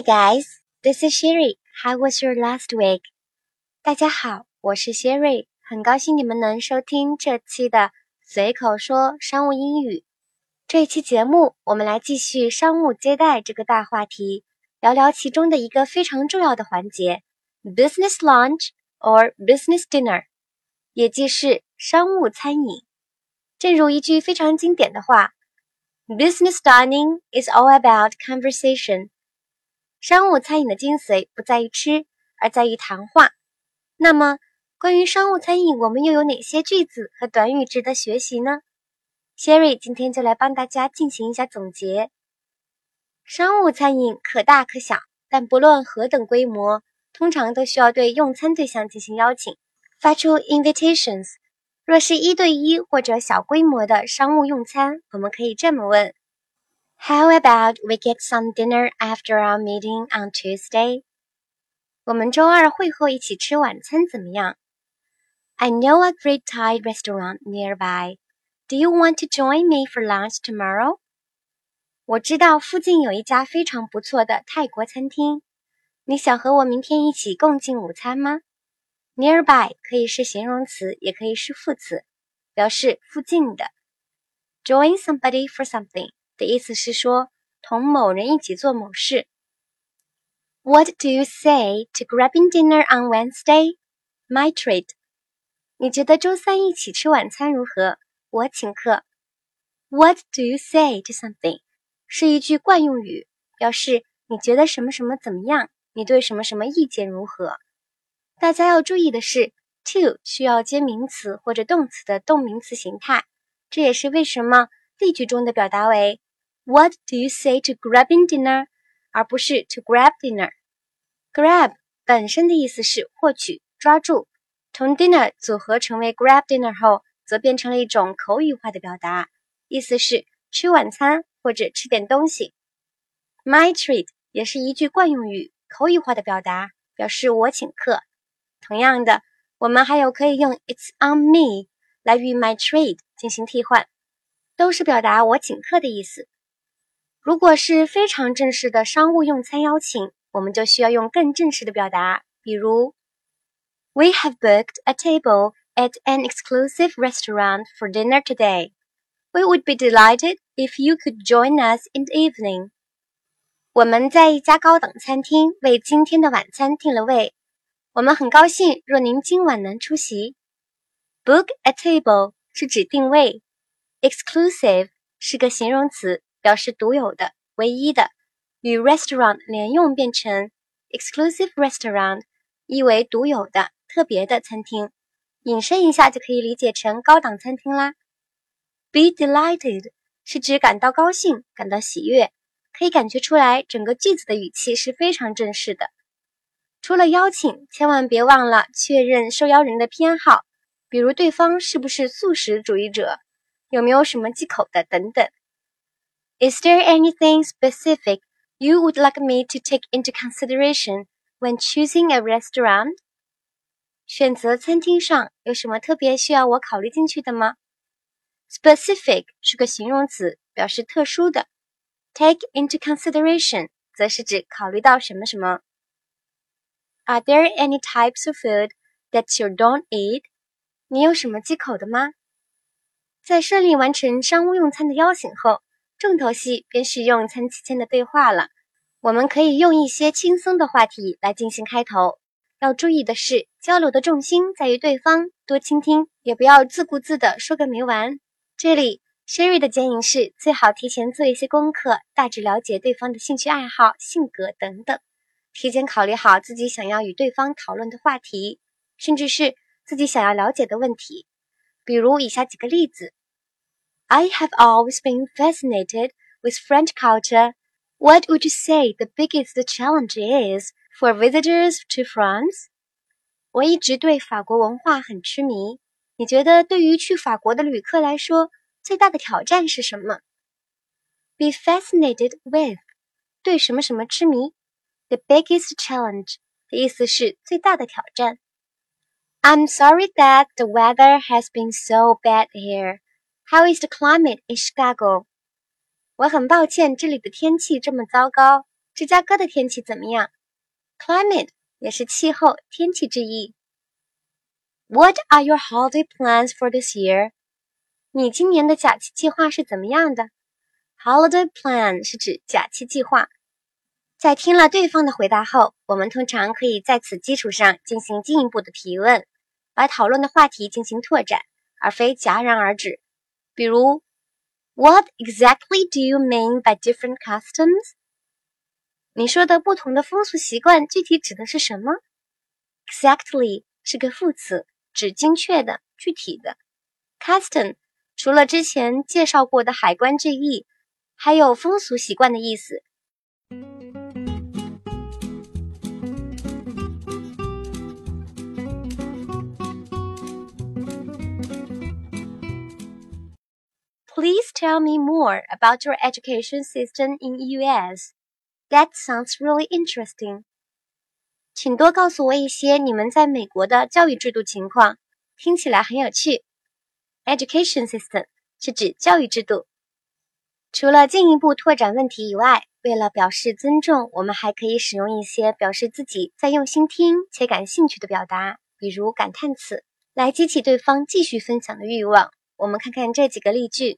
Hey guys, this is Sherry. How was your last week? 大家好，我是 Sherry，很高兴你们能收听这期的随口说商务英语。这一期节目，我们来继续商务接待这个大话题，聊聊其中的一个非常重要的环节 ——business lunch or business dinner，也即是商务餐饮。正如一句非常经典的话：“Business dining is all about conversation。” 商务餐饮的精髓不在于吃，而在于谈话。那么，关于商务餐饮，我们又有哪些句子和短语值得学习呢？Sherry 今天就来帮大家进行一下总结。商务餐饮可大可小，但不论何等规模，通常都需要对用餐对象进行邀请，发出 invitations。若是一对一或者小规模的商务用餐，我们可以这么问 ：How about we get some dinner after our meeting on Tuesday？我们周二会后一起吃晚餐怎么样？I know a great Thai restaurant nearby. Do you want to join me for lunch tomorrow? 我知道附近有一家非常不错的泰国餐厅，你想和我明天一起共进午餐吗？Nearby 可以是形容词，也可以是副词，表示附近的。Join somebody for something 的意思是说同某人一起做某事。What do you say to grabbing dinner on Wednesday? My treat. 你觉得周三一起吃晚餐如何？我请客。What do you say to something？是一句惯用语，表示你觉得什么什么怎么样，你对什么什么意见如何。大家要注意的是，to 需要接名词或者动词的动名词形态，这也是为什么例句中的表达为 What do you say to grabbing dinner？而不是 to grab dinner。Grab 本身的意思是获取、抓住，同 dinner 组合成为 grab dinner 后。则变成了一种口语化的表达，意思是吃晚餐或者吃点东西。My treat 也是一句惯用语，口语化的表达，表示我请客。同样的，我们还有可以用 It's on me 来与 my treat 进行替换，都是表达我请客的意思。如果是非常正式的商务用餐邀请，我们就需要用更正式的表达，比如 We have booked a table. at an exclusive restaurant for dinner today. We would be delighted if you could join us in the evening. 我们在一家高档餐厅为今天的晚餐订了位，我们很高兴若您今晚能出席。Book a table 是指定位，exclusive 是个形容词，表示独有的、唯一的，与 restaurant 连用变成 exclusive restaurant，意为独有的、特别的餐厅。引申一下就可以理解成高档餐厅啦。Be delighted 是指感到高兴、感到喜悦，可以感觉出来整个句子的语气是非常正式的。除了邀请，千万别忘了确认受邀人的偏好，比如对方是不是素食主义者，有没有什么忌口的等等。Is there anything specific you would like me to take into consideration when choosing a restaurant? 选择餐厅上有什么特别需要我考虑进去的吗？Specific 是个形容词，表示特殊的。Take into consideration 则是指考虑到什么什么。Are there any types of food that you don't eat？你有什么忌口的吗？在顺利完成商务用餐的邀请后， 重头戏便是用餐期间的对话了。我们可以用一些轻松的话题来进行开头。要注意的是，交流的重心在于对方，多倾听，也不要自顾自的说个没完。这里，Sherry 的建议是，最好提前做一些功课，大致了解对方的兴趣爱好、性格等等，提前考虑好自己想要与对方讨论的话题，甚至是自己想要了解的问题。比如以下几个例子 ：I have always been fascinated with French culture. What would you say the biggest challenge is? For visitors to France，我一直对法国文化很痴迷。你觉得对于去法国的旅客来说，最大的挑战是什么？Be fascinated with，对什么什么痴迷。The biggest challenge 的意思是最大的挑战。I'm sorry that the weather has been so bad here. How is the climate in Chicago? 我很抱歉这里的天气这么糟糕。芝加哥的天气怎么样？Climate 也是气候、天气之意。What are your holiday plans for this year？你今年的假期计划是怎么样的？Holiday plan 是指假期计划。在听了对方的回答后，我们通常可以在此基础上进行进一步的提问，把讨论的话题进行拓展，而非戛然而止。比如，What exactly do you mean by different customs？你说的不同的风俗习惯具体指的是什么？Exactly 是个副词，指精确的、具体的。Custom 除了之前介绍过的海关之意，还有风俗习惯的意思。Please tell me more about your education system in US. That sounds really interesting. 请多告诉我一些你们在美国的教育制度情况，听起来很有趣。Education system 是指教育制度。除了进一步拓展问题以外，为了表示尊重，我们还可以使用一些表示自己在用心听且感兴趣的表达，比如感叹词，来激起对方继续分享的欲望。我们看看这几个例句。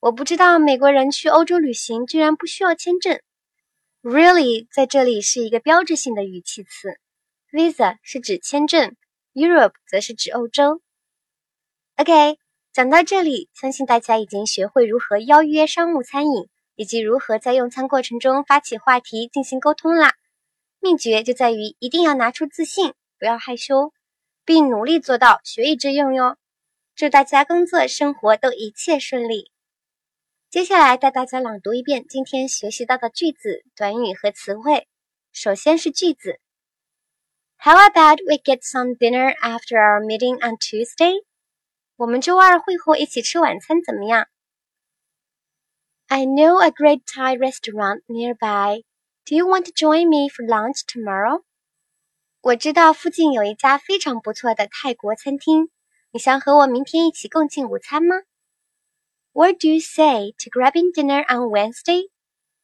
我不知道美国人去欧洲旅行居然不需要签证。Really 在这里是一个标志性的语气词，Visa 是指签证，Europe 则是指欧洲。OK，讲到这里，相信大家已经学会如何邀约商务餐饮，以及如何在用餐过程中发起话题进行沟通啦。秘诀就在于一定要拿出自信，不要害羞，并努力做到学以致用哟。祝大家工作生活都一切顺利。接下来带大家朗读一遍今天学习到的句子、短语和词汇。首先是句子：How about we get some dinner after our meeting on Tuesday？我们周二会后一起吃晚餐怎么样？I know a great Thai restaurant nearby. Do you want to join me for lunch tomorrow？我知道附近有一家非常不错的泰国餐厅，你想和我明天一起共进午餐吗 ？What do you say to grabbing dinner on Wednesday?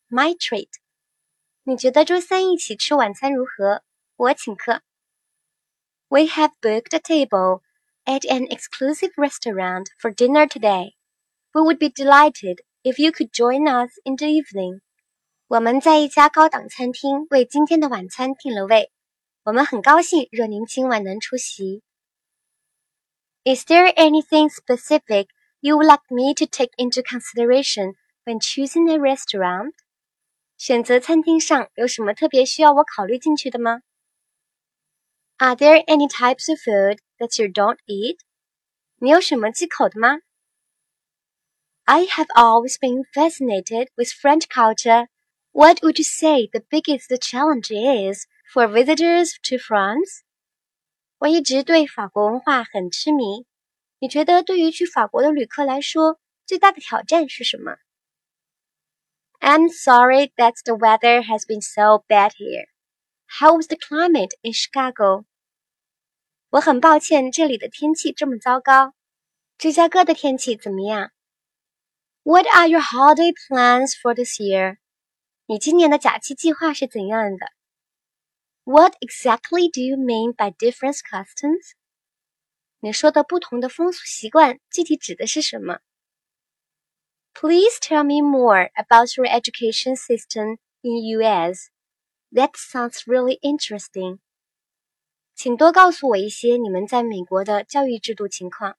My treat. 你觉得周三一起吃晚餐如何？我请客。We have booked a table at an exclusive restaurant for dinner today. We would be delighted if you could join us in the evening. 我们在一家高档餐厅为今天的晚餐订了位，我们很高兴若您今晚能出席。Is there anything specific you would like me to take into consideration when choosing a restaurant? 选择餐厅上有什么特别需要我考虑进去的吗？Are there any types of food that you don't eat? 你有什么忌口的吗？I have always been fascinated with French culture. What would you say the biggest challenge is for visitors to France? 我一直对法国文化很痴迷。 你觉得对于去法国的旅客来说，最大的挑战是什么？I'm sorry that the weather has been so bad here. How was the climate in Chicago? 我很抱歉，这里的天气这么糟糕。芝加哥的天气怎么样？What are your holiday plans for this year? 你今年的假期计划是怎样的？What exactly do you mean by different customs? 你说的不同的风俗习惯具体指的是什么？Please tell me more about your education system in US. That sounds really interesting. 请多告诉我一些你们在美国的教育制度情况。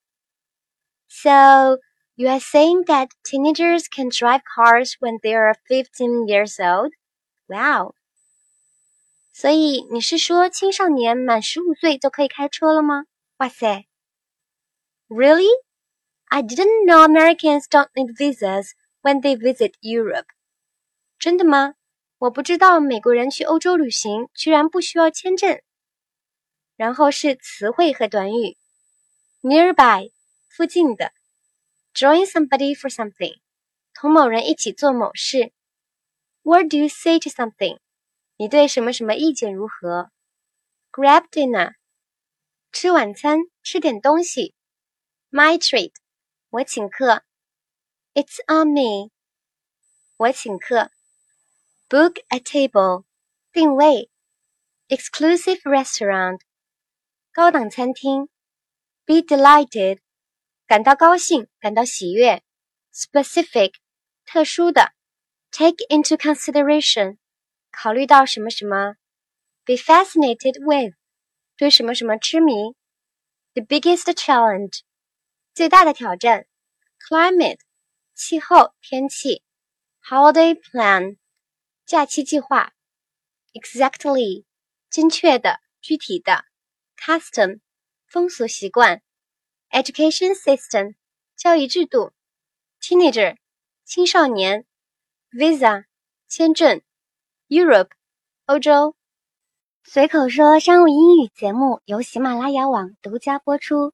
So you are saying that teenagers can drive cars when they are 15 years old? Wow. 所以你是说青少年满十五岁就可以开车了吗？哇塞 ！Really? I didn't know Americans don't need visas when they visit Europe. 真的吗？我不知道美国人去欧洲旅行居然不需要签证。 然后是词汇和短语：nearby，附近的；join somebody for something，同某人一起做某事；what do you say to something？你对什么什么意见如何？grab dinner，吃晚餐，吃点东西 ；my treat，我请客；it's on me，我请客；book a table，定位；exclusive restaurant。高档餐厅，be delighted，感到高兴，感到喜悦；specific，特殊的；take into consideration，考虑到什么什么；be fascinated with，对什么什么痴迷；the biggest challenge， 最大的挑战；climate，气候天气；holiday plan，假期计划；exactly，精确的具体的。custom 风俗习惯，education system 教育制度，teenager 青少年，visa 签证，Europe 欧洲。随口说商务英语节目由喜马拉雅网独家播出，